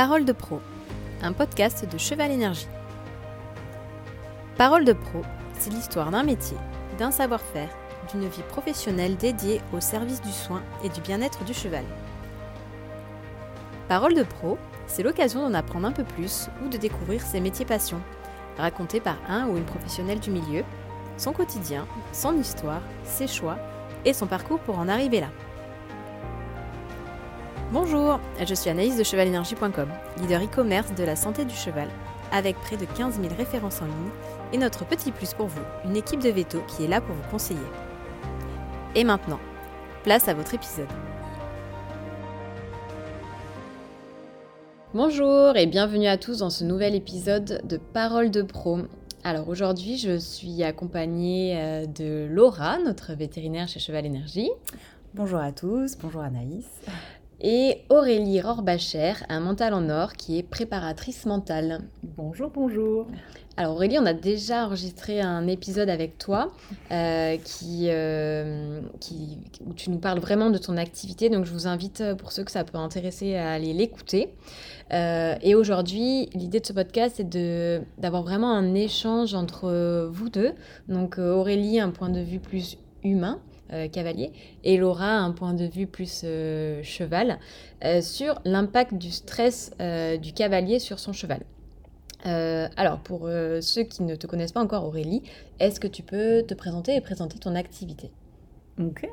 Parole de pro, un podcast de Cheval Énergie. Parole de pro, c'est l'histoire d'un métier, d'un savoir-faire, d'une vie professionnelle dédiée au service du soin et du bien-être du cheval. Parole de pro, c'est l'occasion d'en apprendre un peu plus ou de découvrir ses métiers passions, racontés par un ou une professionnelle du milieu, son quotidien, son histoire, ses choix et son parcours pour en arriver là. Bonjour, je suis Anaïs de chevalenergie.com, leader e-commerce de la santé du cheval, avec près de 15 000 références en ligne et notre petit plus pour vous, une équipe de veto qui est là pour vous conseiller. Et maintenant, place à votre épisode. Bonjour et bienvenue à tous dans ce nouvel épisode de Parole de Pro. Alors aujourd'hui, je suis accompagnée euh, de Laura, notre vétérinaire chez Cheval Énergie. Bonjour à tous, bonjour Anaïs et Aurélie Rorbacher, un mental en or qui est préparatrice mentale. Bonjour, bonjour. Alors Aurélie, on a déjà enregistré un épisode avec toi euh, euh, qui, où tu nous parles vraiment de ton activité, donc je vous invite euh, pour ceux que ça peut intéresser à aller l'écouter. et aujourd'hui, l'idée de ce podcast, c'est d'avoir vraiment un échange entre vous deux. Donc Aurélie, un point de vue plus humain, cavalier, et Laura un point de vue plus euh, cheval, euh, sur l'impact du stress du cavalier sur son cheval. alors, pour ceux qui ne te connaissent pas encore, Aurélie, est-ce que tu peux te présenter et présenter ton activité? Ok.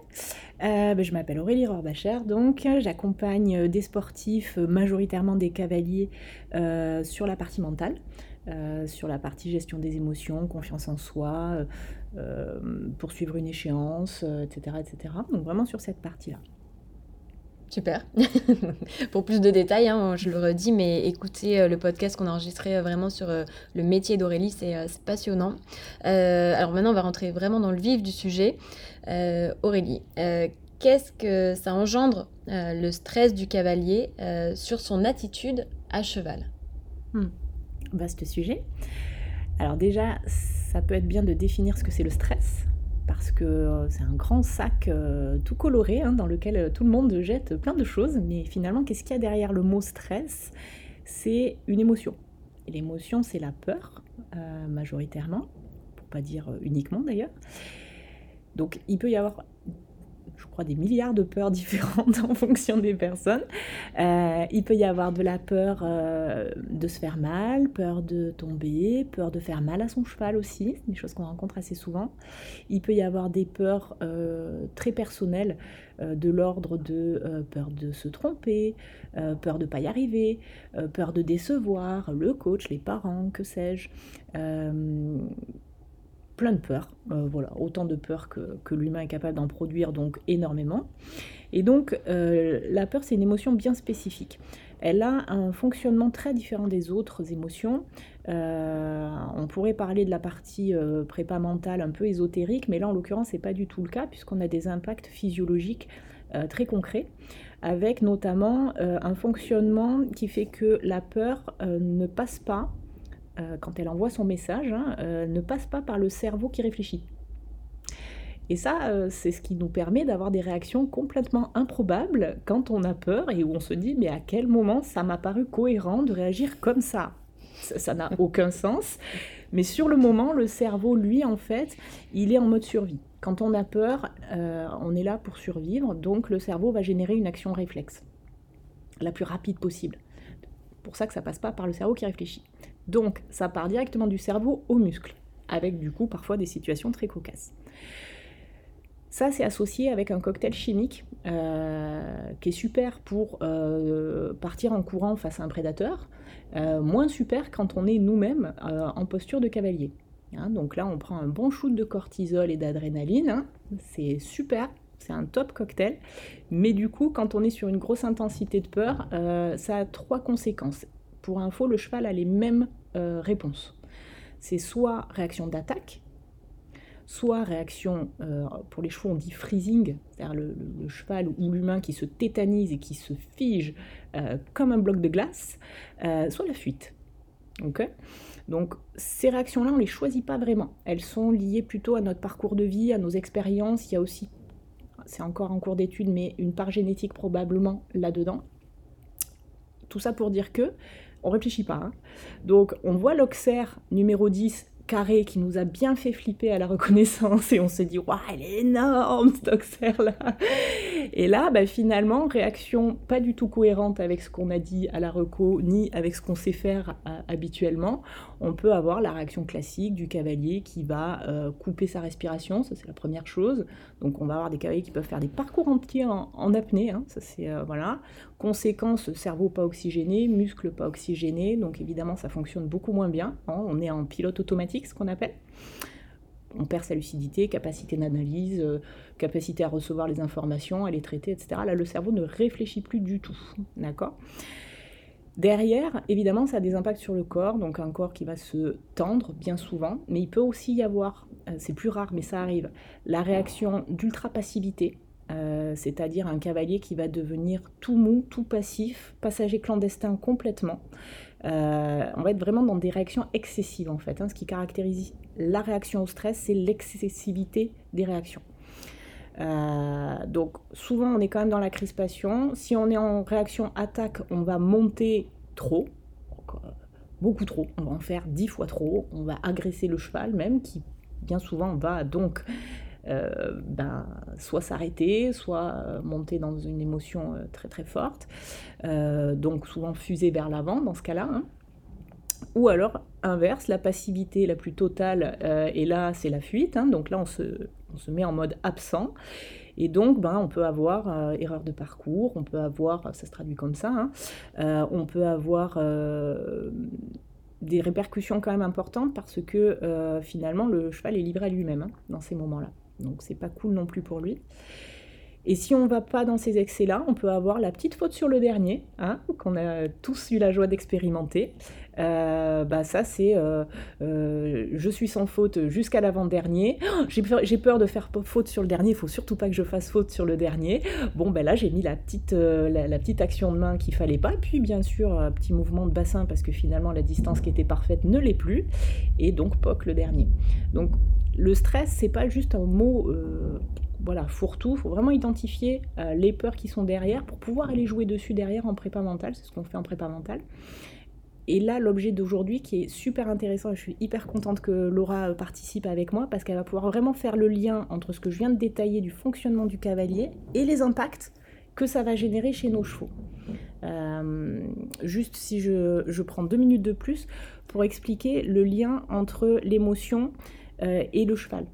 Ben, je m'appelle Aurélie Rorbacher, donc j'accompagne des sportifs, majoritairement des cavaliers, sur la partie mentale. Euh, sur la partie gestion des émotions, confiance en soi, euh, euh, poursuivre une échéance, etc., etc. Donc vraiment sur cette partie-là. Super. Pour plus de détails, hein, je le redis, mais écoutez le podcast qu'on a enregistré vraiment sur le métier d'Aurélie, c'est passionnant. alors maintenant, on va rentrer vraiment dans le vif du sujet. Aurélie, qu'est-ce que ça engendre le stress du cavalier sur son attitude à cheval? Hmm vaste sujet. Alors déjà, ça peut être bien de définir ce que c'est le stress, parce que euh, c'est un grand sac euh, tout coloré hein, dans lequel euh, tout le monde jette plein de choses, mais finalement, qu'est-ce qu'il y a derrière le mot stress? C'est une émotion. Et l'émotion, c'est la peur, majoritairement, pour pas dire uniquement d'ailleurs. Donc il peut y avoir je crois, des milliards de peurs différentes en fonction des personnes. Euh, il peut y avoir de la peur euh, de se faire mal, peur de tomber, peur de faire mal à son cheval aussi, des choses qu'on rencontre assez souvent. Il peut y avoir des peurs euh, très personnelles de l'ordre de peur de se tromper, peur de ne pas y arriver, peur de décevoir le coach, les parents, que sais-je plein de peurs, euh, voilà, autant de peurs que, l'humain est capable d'en produire, donc énormément. Et donc euh, la peur, c'est une émotion bien spécifique. Elle a un fonctionnement très différent des autres émotions. Euh, on pourrait parler de la partie prépa mentale un peu ésotérique, mais là en l'occurrence c'est pas du tout le cas puisqu'on a des impacts physiologiques très concrets, avec notamment un fonctionnement qui fait que la peur ne passe pas euh, quand elle envoie son message, hein, euh, ne passe pas par le cerveau qui réfléchit. Et ça, euh, c'est ce qui nous permet d'avoir des réactions complètement improbables quand on a peur et où on se dit mais à quel moment ça m'a paru cohérent de réagir comme ça? Ça n'a aucun sens. Mais sur le moment, le cerveau, lui, en fait, il est en mode survie. Quand on a peur, on est là pour survivre, donc le cerveau va générer une action réflexe la plus rapide possible. Pour ça que ça passe pas par le cerveau qui réfléchit. Donc ça part directement du cerveau aux muscles, avec du coup parfois des situations très cocasses. Ça, c'est associé avec un cocktail chimique euh, qui est super pour euh, partir en courant face à un prédateur, euh, moins super quand on est nous-mêmes en posture de cavalier. Hein, donc là, on prend un bon shoot de cortisol et d'adrénaline, hein. c'est super, c'est un top cocktail. Mais du coup, quand on est sur une grosse intensité de peur, ça a trois conséquences. Pour info, le cheval a les mêmes euh, réponses. C'est soit réaction d'attaque, soit réaction, euh, pour les chevaux on dit freezing, c'est-à-dire le, cheval ou l'humain qui se tétanise et qui se fige euh, comme un bloc de glace, soit la fuite. Donc ces réactions-là, on ne les choisit pas vraiment. Elles sont liées plutôt à notre parcours de vie, à nos expériences. Il y a aussi, c'est encore en cours d'étude, mais une part génétique probablement là-dedans Tout ça pour dire que on réfléchit pas. Hein. Donc on voit l'Auxerre numéro 10 carré qui nous a bien fait flipper à la reconnaissance et on se dit waouh elle est énorme cette Auxerre là et là bah, finalement réaction pas du tout cohérente avec ce qu'on a dit à la reco ni avec ce qu'on sait faire euh, habituellement on peut avoir la réaction classique du cavalier qui va euh, couper sa respiration ça c'est la première chose donc on va avoir des cavaliers qui peuvent faire des parcours entiers en, en apnée hein. ça c'est euh, voilà conséquence cerveau pas oxygéné muscles pas oxygénés donc évidemment ça fonctionne beaucoup moins bien hein. on est en pilote automatique ce qu'on appelle. On perd sa lucidité, capacité d'analyse, euh, capacité à recevoir les informations, à les traiter, etc. Là, le cerveau ne réfléchit plus du tout. D'accord? Derrière, évidemment, ça a des impacts sur le corps, donc un corps qui va se tendre bien souvent, mais il peut aussi y avoir, euh, c'est plus rare, mais ça arrive, la réaction d'ultra-passivité, euh, c'est-à-dire un cavalier qui va devenir tout mou, tout passif, passager clandestin complètement, euh, on va être vraiment dans des réactions excessives en fait. Hein. Ce qui caractérise la réaction au stress, c'est l'excessivité des réactions. Euh, donc souvent on est quand même dans la crispation. Si on est en réaction attaque, on va monter trop, beaucoup trop. On va en faire dix fois trop. On va agresser le cheval même, qui bien souvent va donc euh, ben, soit s'arrêter, soit euh, monter dans une émotion euh, très très forte, donc souvent fuser vers l'avant dans ce cas-là. Hein. Ou alors, inverse, la passivité la plus totale, et là c'est la fuite, hein. donc là on se, on se, met en mode absent. Et donc, ben, on peut avoir erreur de parcours, on peut avoir, ça se traduit comme ça, hein, on peut avoir des répercussions quand même importantes parce que finalement le cheval est livré à lui-même dans ces moments-là. Donc c'est pas cool non plus pour lui. Et si on va pas dans ces excès-là, on peut avoir la petite faute sur le dernier, hein, qu'on a tous eu la joie d'expérimenter. Euh, bah ça c'est euh, euh, je suis sans faute jusqu'à l'avant-dernier. Oh, j'ai peur, de faire faute sur le dernier, il faut surtout pas que je fasse faute sur le dernier. Bon ben là j'ai mis la petite, la, petite action de main qu'il fallait pas, puis bien sûr un petit mouvement de bassin parce que finalement la distance qui était parfaite ne l'est plus, et donc POC le dernier. Donc le stress, c'est pas juste un mot euh, voilà, fourre-tout, il faut vraiment identifier euh, les peurs qui sont derrière pour pouvoir aller jouer dessus derrière en prépa mentale, c'est ce qu'on fait en prépa mentale. Et là, l'objet d'aujourd'hui qui est super intéressant, je suis hyper contente que Laura euh, participe avec moi parce qu'elle va pouvoir vraiment faire le lien entre ce que je viens de détailler du fonctionnement du cavalier et les impacts que ça va générer chez nos chevaux. juste si je, prends deux minutes de plus pour expliquer le lien entre l'émotion et le cheval.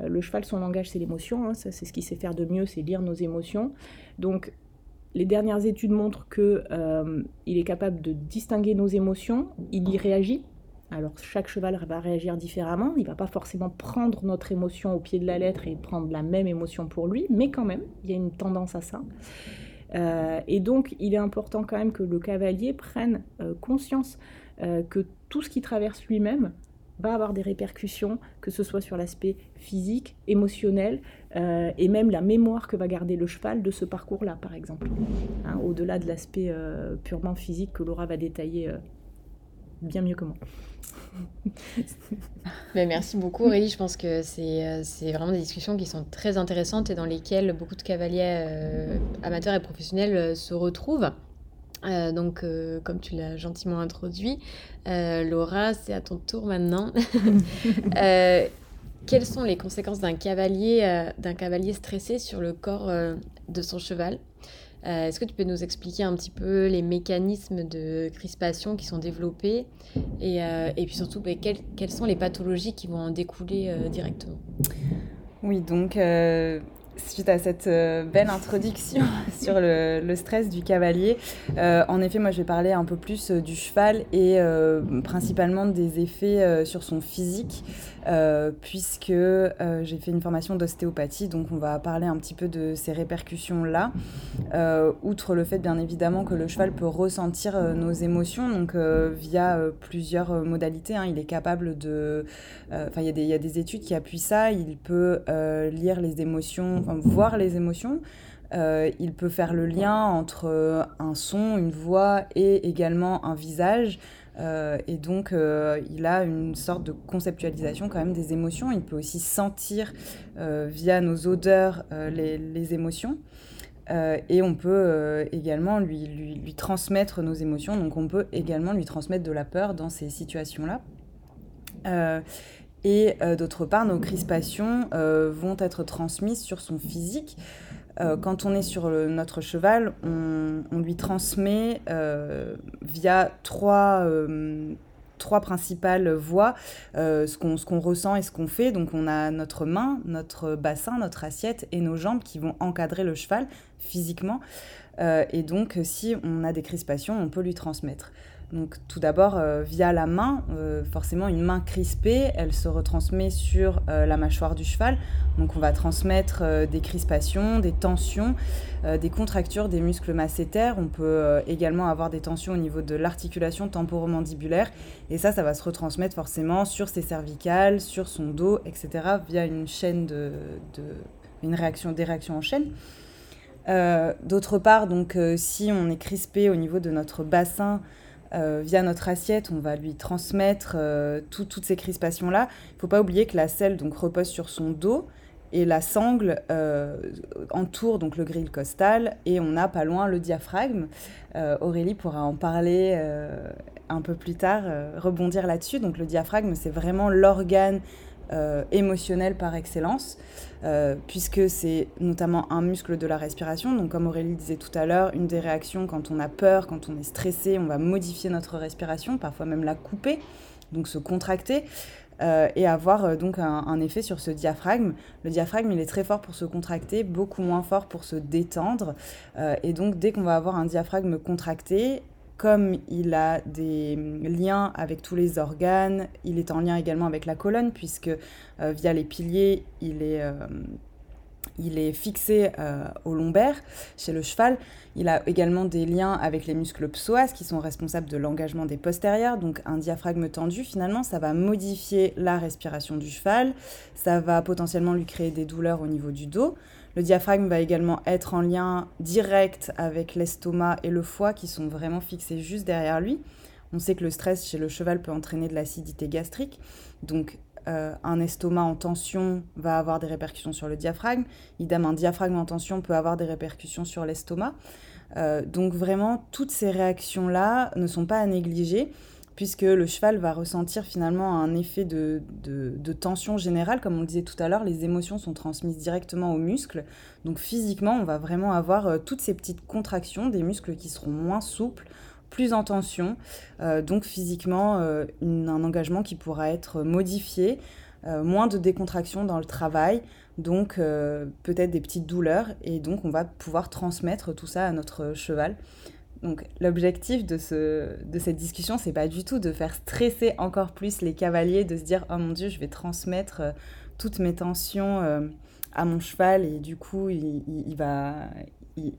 Euh, le cheval, son langage, c'est l'émotion. Hein, c'est ce qu'il sait faire de mieux, c'est lire nos émotions. Donc, les dernières études montrent qu'il euh, est capable de distinguer nos émotions, il y réagit. Alors chaque cheval va réagir différemment, il va pas forcément prendre notre émotion au pied de la lettre et prendre la même émotion pour lui, mais quand même, il y a une tendance à ça. et donc il est important quand même que le cavalier prenne conscience que tout ce qui traverse lui-même va avoir des répercussions, que ce soit sur l'aspect physique, émotionnel, euh, et même la mémoire que va garder le cheval de ce parcours-là, par exemple. Hein, au-delà de l'aspect euh, purement physique que Laura va détailler euh, bien mieux que moi. Mais merci beaucoup Aurélie, je pense que c'est vraiment des discussions qui sont très intéressantes et dans lesquelles beaucoup de cavaliers amateurs et professionnels se retrouvent. Euh, donc, euh, comme tu l'as gentiment introduit, euh, Laura, c'est à ton tour maintenant. quelles sont les conséquences d'un cavalier, d'un cavalier stressé sur le corps de son cheval? Est-ce que tu peux nous expliquer un petit peu les mécanismes de crispation qui sont développés? Et, puis surtout bah, quelles, sont les pathologies qui vont en découler directement? Oui, donc suite à cette euh, belle introduction sur le, stress du cavalier. Euh, en effet, moi, je vais parler un peu plus euh, du cheval et principalement des effets sur son physique, puisque j'ai fait une formation d'ostéopathie, donc on va parler un petit peu de ces répercussions-là. outre le fait, bien évidemment, que le cheval peut ressentir nos émotions, donc via plusieurs modalités. Hein. il est capable de... Enfin, il y, a des études qui appuient ça. Il peut lire les émotions voir les émotions. Euh, il peut faire le lien entre euh, un son, une voix et également un visage. Euh, et donc, il a une sorte de conceptualisation quand même des émotions. Il peut aussi sentir via nos odeurs les, les, émotions. et on peut également lui, lui, lui, transmettre nos émotions. Donc on peut également lui transmettre de la peur dans ces situations-là. et d'autre part, nos crispations vont être transmises sur son physique. Quand on est sur notre cheval, on, on lui transmet via trois trois principales voies, euh, ce qu'on ressent et ce qu'on fait. Donc on a notre main, notre bassin, notre assiette et nos jambes qui vont encadrer le cheval physiquement. Euh, et donc si on a des crispations, on peut lui transmettre. Donc tout d'abord, euh, via la main, euh, forcément une main crispée, elle se retransmet sur euh, la mâchoire du cheval. Donc on va transmettre des crispations, des tensions, des contractures des muscles massétaires. On peut également avoir des tensions au niveau de l'articulation temporomandibulaire. Et ça, ça va se retransmettre forcément sur ses cervicales, sur son dos, etc. via une chaîne de, réaction, des réactions en chaîne. D'autre part, donc si on est crispé au niveau de notre bassin, euh, via notre assiette, on va lui transmettre euh, toutes ces crispations-là. Il ne faut pas oublier que la selle donc, repose sur son dos et la sangle euh, entoure donc le grill costal et on a pas loin le diaphragme. Aurélie pourra en parler un peu plus tard, rebondir là-dessus. Donc le diaphragme, c'est vraiment l'organe euh, émotionnel par excellence, euh, puisque c'est notamment un muscle de la respiration. Donc comme Aurélie disait tout à l'heure, une des réactions quand on a peur, quand on est stressé, on va modifier notre respiration, parfois même la couper, donc se contracter. Euh, et avoir donc un, un, effet sur ce diaphragme. Le diaphragme, il est très fort pour se contracter, beaucoup moins fort pour se détendre. et donc, dès qu'on va avoir un diaphragme contracté, comme il a des liens avec tous les organes, il est en lien également avec la colonne, puisque euh, via les piliers, il est, euh, fixé euh, au lombaire chez le cheval. Il a également des liens avec les muscles psoas qui sont responsables de l'engagement des postérieurs. Donc un diaphragme tendu, finalement, ça va modifier la respiration du cheval, ça va potentiellement lui créer des douleurs au niveau du dos. Le diaphragme va également être en lien direct avec l'estomac et le foie qui sont vraiment fixés juste derrière lui. On sait que le stress chez le cheval peut entraîner de l'acidité gastrique. Donc euh, un estomac en tension va avoir des répercussions sur le diaphragme. Idem, un diaphragme en tension peut avoir des répercussions sur l'estomac. Euh, donc vraiment, toutes ces réactions-là ne sont pas à négliger puisque le cheval va ressentir finalement un effet de, tension générale. Comme on le disait tout à l'heure, les émotions sont transmises directement aux muscles. Donc physiquement, on va vraiment avoir euh, toutes ces petites contractions, des muscles qui seront moins souples, plus en tension. Euh, donc physiquement, euh, un engagement qui pourra être modifié, moins de décontraction dans le travail, donc peut-être des petites douleurs, et donc on va pouvoir transmettre tout ça à notre cheval. Donc l'objectif de, ce, de cette discussion, c'est pas du tout de faire stresser encore plus les cavaliers, de se dire oh mon dieu, je vais transmettre euh, toutes mes tensions euh, à mon cheval et du coup il, va,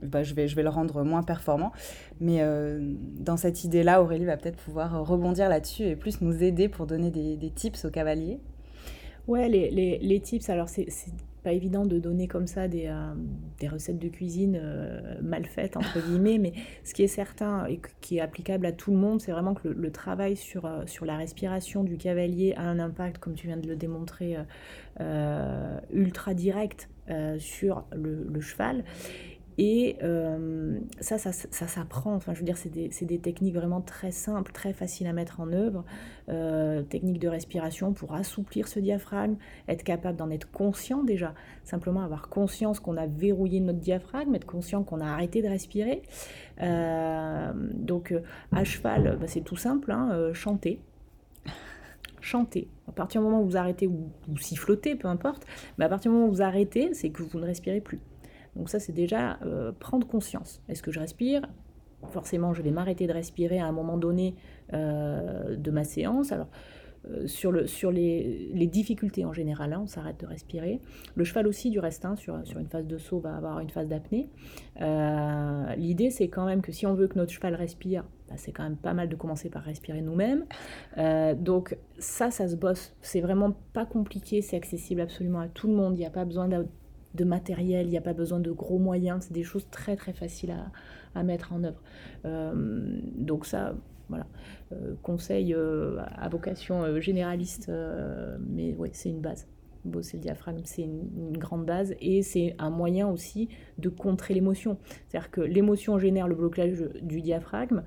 bah, je, vais, je vais le rendre moins performant. Mais euh, dans cette idée-là, Aurélie va peut-être pouvoir rebondir là-dessus et plus nous aider pour donner des, des tips aux cavaliers. Ouais, les, les, les tips, alors c'est pas évident de donner comme ça des, euh, des recettes de cuisine euh, mal faites, entre guillemets, mais ce qui est certain et qui est applicable à tout le monde, c'est vraiment que le, travail sur, euh, sur la respiration du cavalier a un impact, comme tu viens de le démontrer, ultra direct sur le, le cheval. Et euh, ça, ça, ça s'apprend. Enfin, je veux dire, c'est des, des, techniques vraiment très simples, très faciles à mettre en œuvre. Euh, techniques de respiration pour assouplir ce diaphragme, être capable d'en être conscient déjà. Simplement avoir conscience qu'on a verrouillé notre diaphragme, être conscient qu'on a arrêté de respirer. Euh, donc, à cheval, bah, c'est tout simple, hein, chanter chanter. À partir du moment où vous arrêtez ou, ou peu importe, mais à partir du moment où vous arrêtez, c'est que vous ne respirez plus. Donc ça, c'est déjà euh, prendre conscience. Est-ce que je respire? Forcément, je vais m'arrêter de respirer à un moment donné euh, de ma séance. Alors, euh, sur, le, sur les, difficultés en général, hein, on s'arrête de respirer. Le cheval aussi, du reste, hein, sur, sur, une phase de saut, va avoir une phase d'apnée. L'idée, c'est quand même que si on veut que notre cheval respire, bah, c'est quand même pas mal de commencer par respirer nous-mêmes. donc ça, ça se bosse. C'est vraiment pas compliqué, c'est accessible absolument à tout le monde. Il n'y a pas besoin de matériel, il n'y a pas besoin de gros moyens, c'est des choses très très faciles à, mettre en œuvre. Euh, donc ça, voilà, euh, conseil euh, à vocation généraliste, mais oui, c'est une base. bosser le diaphragme, c'est une, grande base et c'est un moyen aussi de contrer l'émotion. C'est-à-dire que l'émotion génère le blocage du diaphragme.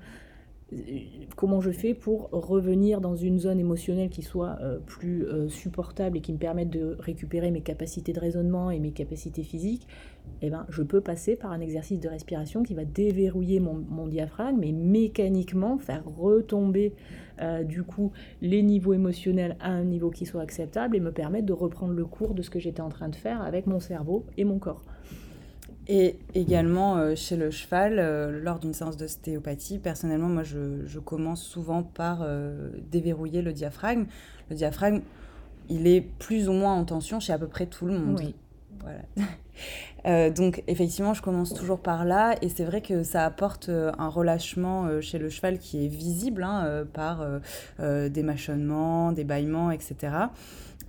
Euh, comment je fais pour revenir dans une zone émotionnelle qui soit euh, plus euh, supportable et qui me permette de récupérer mes capacités de raisonnement et mes capacités physiques eh ben, je peux passer par un exercice de respiration qui va déverrouiller mon, diaphragme et mécaniquement faire retomber du coup les niveaux émotionnels à un niveau qui soit acceptable et me permettre de reprendre le cours de ce que j'étais en train de faire avec mon cerveau et mon corps. Et également euh, chez le cheval, euh, lors d'une séance d'ostéopathie, personnellement, moi je, commence souvent par euh, déverrouiller le diaphragme. Le diaphragme, il est plus ou moins en tension chez à peu près tout le monde. Oui. Voilà. donc effectivement, je commence toujours par là et c'est vrai que ça apporte un relâchement chez le cheval qui est visible hein, par des mâchonnements, des bâillements, etc.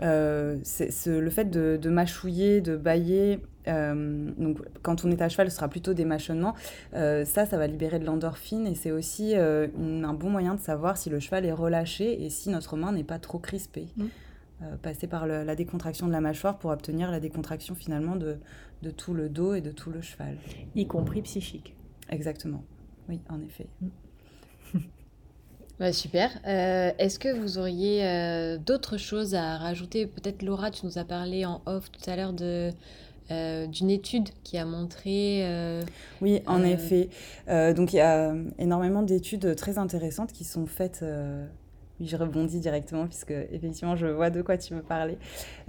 c'est le fait de, de mâchouiller, de bailler euh, donc, quand on est à cheval, ce sera plutôt des mâchonnements. Euh, ça, ça va libérer de l'endorphine et c'est aussi euh, un bon moyen de savoir si le cheval est relâché et si notre main n'est pas trop crispée. Mm. passer par la décontraction de la mâchoire pour obtenir la décontraction finalement de, de, tout le dos et de tout le cheval. Y compris psychique. Exactement. Oui, en effet. Mm. super. Est-ce que vous auriez d'autres choses à rajouter? Peut-être Laura, tu nous as parlé en off tout à l'heure de euh, d'une étude qui a montré... Euh, oui, en euh, effet. donc il y a énormément d'études très intéressantes qui sont faites oui, je rebondis directement puisque effectivement je vois de quoi tu veux parler.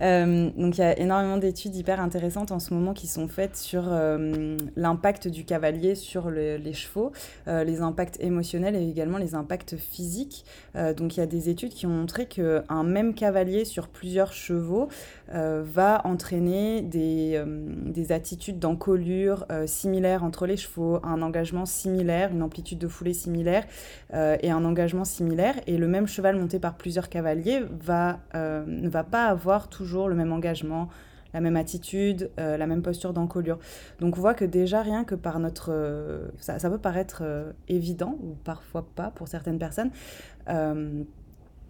Euh, donc il y a énormément d'études hyper intéressantes en ce moment qui sont faites sur euh, l'impact du cavalier sur les chevaux, euh, les impacts émotionnels et également les impacts physiques. donc il y a des études qui ont montré qu'un même cavalier sur plusieurs chevaux va entraîner des, des attitudes d'encolure similaires entre les chevaux, un engagement similaire, une amplitude de foulée similaire et un engagement similaire. Et le même cheval monté par plusieurs cavaliers va, euh, ne va pas avoir toujours le même engagement, la même attitude, euh, la même posture d'encolure. Donc on voit que déjà rien que par notre... Euh, ça, ça, peut paraître évident, ou parfois pas pour certaines personnes,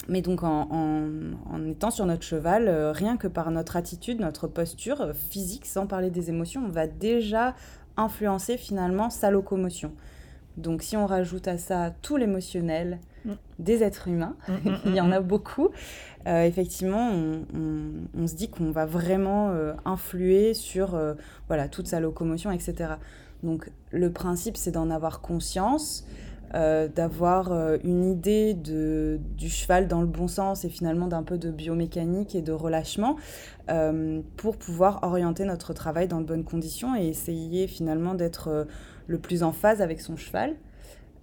mais donc en, en, étant sur notre cheval, rien que par notre attitude, notre posture physique, sans parler des émotions, on va déjà influencer finalement sa locomotion. Donc si on rajoute à ça tout l'émotionnel, des êtres humains, mm, mm, il y en a mm, beaucoup, euh, effectivement, on, se dit qu'on va vraiment euh, influer sur euh, voilà, toute sa locomotion, etc. Donc le principe, c'est d'en avoir conscience, d'avoir une idée de, du cheval dans le bon sens et finalement d'un peu de biomécanique et de relâchement pour pouvoir orienter notre travail dans de bonnes conditions et essayer finalement d'être le plus en phase avec son cheval.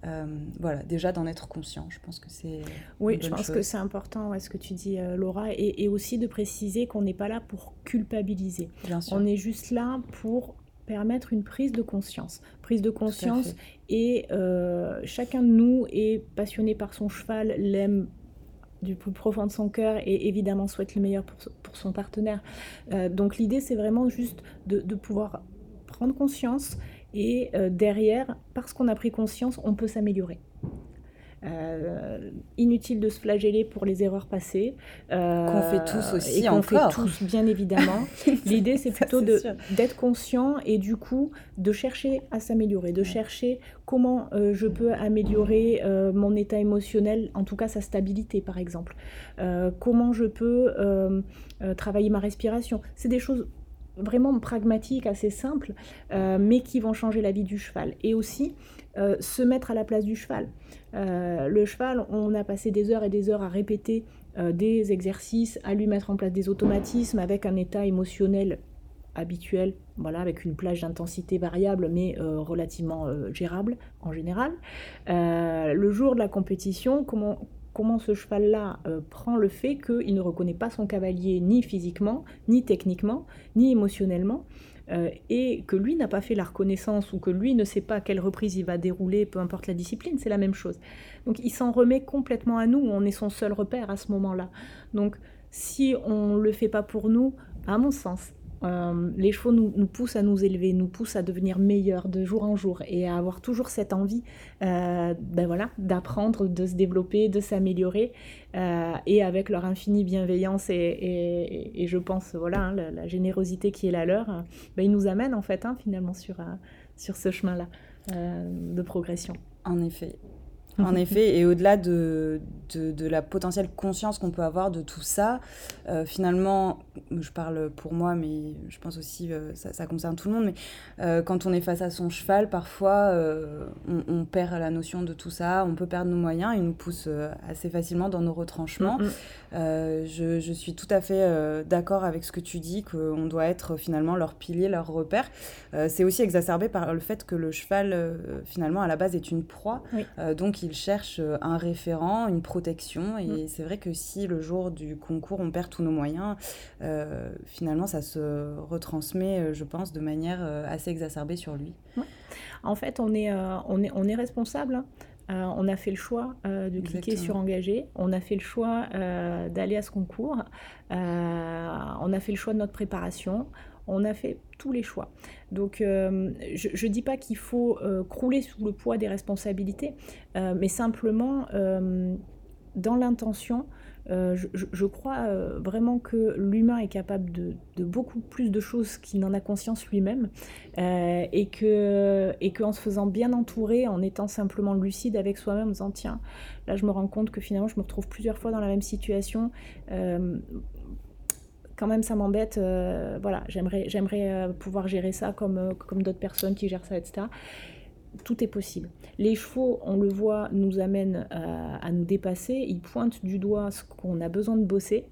Euh, voilà, déjà d'en être conscient, je pense que c'est. Oui, je pense que c'est important, ce que tu dis, euh, Laura, et, aussi de préciser qu'on n'est pas là pour culpabiliser. Bien sûr. On est juste là pour permettre une prise de conscience. Prise de conscience, et euh, chacun de nous est passionné par son cheval, l'aime du plus profond de son cœur et évidemment souhaite le meilleur pour, pour son partenaire. donc l'idée, c'est vraiment juste de, de pouvoir prendre conscience et euh, derrière, parce qu'on a pris conscience, on peut s'améliorer. Euh, inutile de se flageller pour les erreurs passées. Euh, qu'on fait tous aussi et qu'on fait tous, bien évidemment. L'idée, c'est plutôt d'être conscient et du coup de chercher à s'améliorer, de chercher comment je peux améliorer mon état émotionnel, en tout cas sa stabilité par exemple. comment je peux travailler ma respiration. C'est des choses vraiment pragmatiques, assez simples, euh, mais qui vont changer la vie du cheval. Et aussi euh, se mettre à la place du cheval. Euh, le cheval, on a passé des heures et des heures à répéter des exercices, à lui mettre en place des automatismes avec un état émotionnel habituel, voilà, avec une plage d'intensité variable mais relativement gérable en général. le jour de la compétition, comment, comment ce cheval-là euh, prend le fait qu'il ne reconnaît pas son cavalier ni physiquement, ni techniquement, ni émotionnellement, euh, et que lui n'a pas fait la reconnaissance ou que lui ne sait pas quelle reprise il va dérouler, peu importe la discipline, c'est la même chose. Donc il s'en remet complètement à nous, on est son seul repère à ce moment-là. Donc si on ne le fait pas pour nous, à mon sens, euh, les chevaux nous, poussent à nous élever, nous poussent à devenir meilleurs de jour en jour et à avoir toujours cette envie ben voilà, d'apprendre, de se développer, de s'améliorer. et avec leur infinie bienveillance et, et, je pense voilà, hein, la, générosité qui est la leur, ben, ils nous amènent en fait hein, finalement sur, sur ce chemin-là de progression. En effet. En effet, et au-delà de, de, la potentielle conscience qu'on peut avoir de tout ça, euh, finalement, je parle pour moi, mais je pense aussi euh, ça, ça, concerne tout le monde, mais euh, quand on est face à son cheval, parfois on, perd la notion de tout ça, on peut perdre nos moyens, il nous pousse assez facilement dans nos retranchements. Mm, mm. Je, je, suis tout à fait d'accord avec ce que tu dis, qu'on doit être finalement leur pilier, leur repère. C'est aussi exacerbé par le fait que le cheval, finalement, à la base, est une proie. donc, il cherche euh, un référent, une protection. Et mm. c'est vrai que si le jour du concours, on perd tous nos moyens, euh, finalement, ça se retransmet, euh, je pense, de manière assez exacerbée sur lui. En fait, on est, on est, on est responsable. Hein. On a fait le choix de cliquer sur engager, on a fait le choix d'aller à ce concours, on a fait le choix de notre préparation, on a fait tous les choix. Donc euh, je ne dis pas qu'il faut euh, crouler sous le poids des responsabilités, euh, mais simplement dans l'intention, je, crois vraiment que l'humain est capable de, beaucoup plus de choses qu'il n'en a conscience lui-même et que et qu'en se faisant bien entourer, en étant simplement lucide avec soi-même, en disant tiens, là je me rends compte que finalement je me retrouve plusieurs fois dans la même situation quand même ça m'embête, euh, voilà, j'aimerais, euh, pouvoir gérer ça euh, comme d'autres personnes qui gèrent ça, etc. Tout est possible. Les chevaux, on le voit, nous amènent à nous dépasser, ils pointent du doigt ce qu'on a besoin de bosser,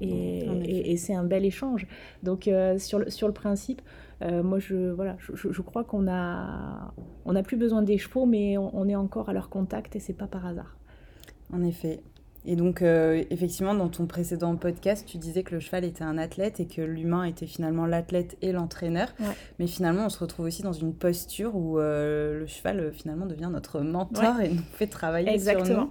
et, et, c'est un bel échange. Donc sur, le, sur le principe, moi je, voilà, je, je crois qu'on a, on n'a plus besoin des chevaux, mais on, on est encore à leur contact et c'est pas par hasard. En effet. Et donc, euh, effectivement, dans ton précédent podcast, tu disais que le cheval était un athlète et que l'humain était finalement l'athlète et l'entraîneur. Mais finalement, on se retrouve aussi dans une posture où euh, le cheval, euh, finalement, devient notre mentor et nous fait travailler Exactement. sur nous.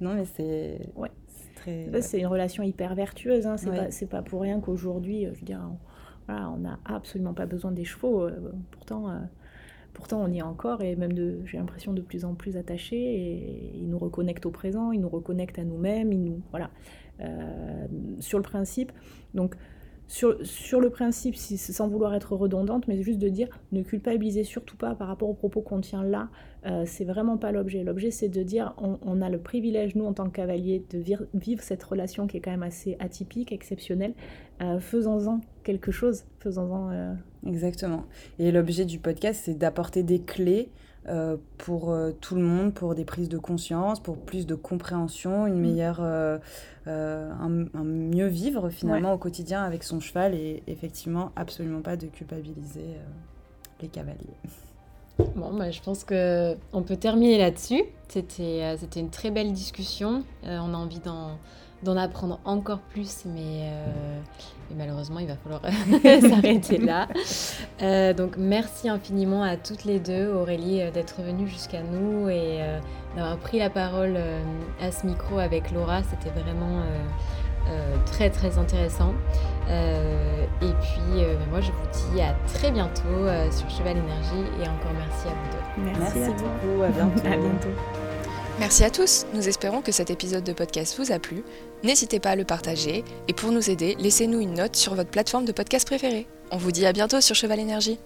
Non, mais c'est... Ouais. Très... C'est une relation hyper vertueuse. Hein. C'est pas, pas, pour rien qu'aujourd'hui, je veux dire, on n'a absolument pas besoin des chevaux. pourtant Pourtant, on y est encore et même j'ai l'impression de plus en plus attaché et ils nous reconnectent au présent, ils nous reconnectent à nous-mêmes, ils nous voilà euh, sur le principe. Donc sur, sur, le principe, sans vouloir être redondante, mais juste de dire ne culpabilisez surtout pas par rapport aux propos qu'on tient là, euh, c'est vraiment pas l'objet. L'objet, c'est de dire on, a le privilège, nous, en tant que cavaliers, de vivre cette relation qui est quand même assez atypique, exceptionnelle. Euh, faisons-en quelque chose, faisons-en. Euh, Exactement. Et l'objet du podcast, c'est d'apporter des clés euh, pour euh, tout le monde, pour des prises de conscience, pour plus de compréhension, une mm. meilleure, euh, un, mieux vivre finalement au quotidien avec son cheval et effectivement absolument pas de culpabiliser les cavaliers. Bon, bah, je pense que on peut terminer là-dessus. C'était, c'était une très belle discussion. on a envie d'en d'en apprendre encore plus, mais, euh, malheureusement, il va falloir s'arrêter là. Euh, donc, merci infiniment à toutes les deux, Aurélie, euh, d'être venue jusqu'à nous et d'avoir pris la parole à ce micro avec Laura. C'était vraiment très, très intéressant. et puis, bah, moi, je vous dis à très bientôt sur Cheval Énergie et encore merci à vous deux. Merci, beaucoup. À bientôt. à bientôt. Merci à tous, nous espérons que cet épisode de podcast vous a plu. N'hésitez pas à le partager et pour nous aider, laissez-nous une note sur votre plateforme de podcast préférée. On vous dit à bientôt sur Cheval Énergie.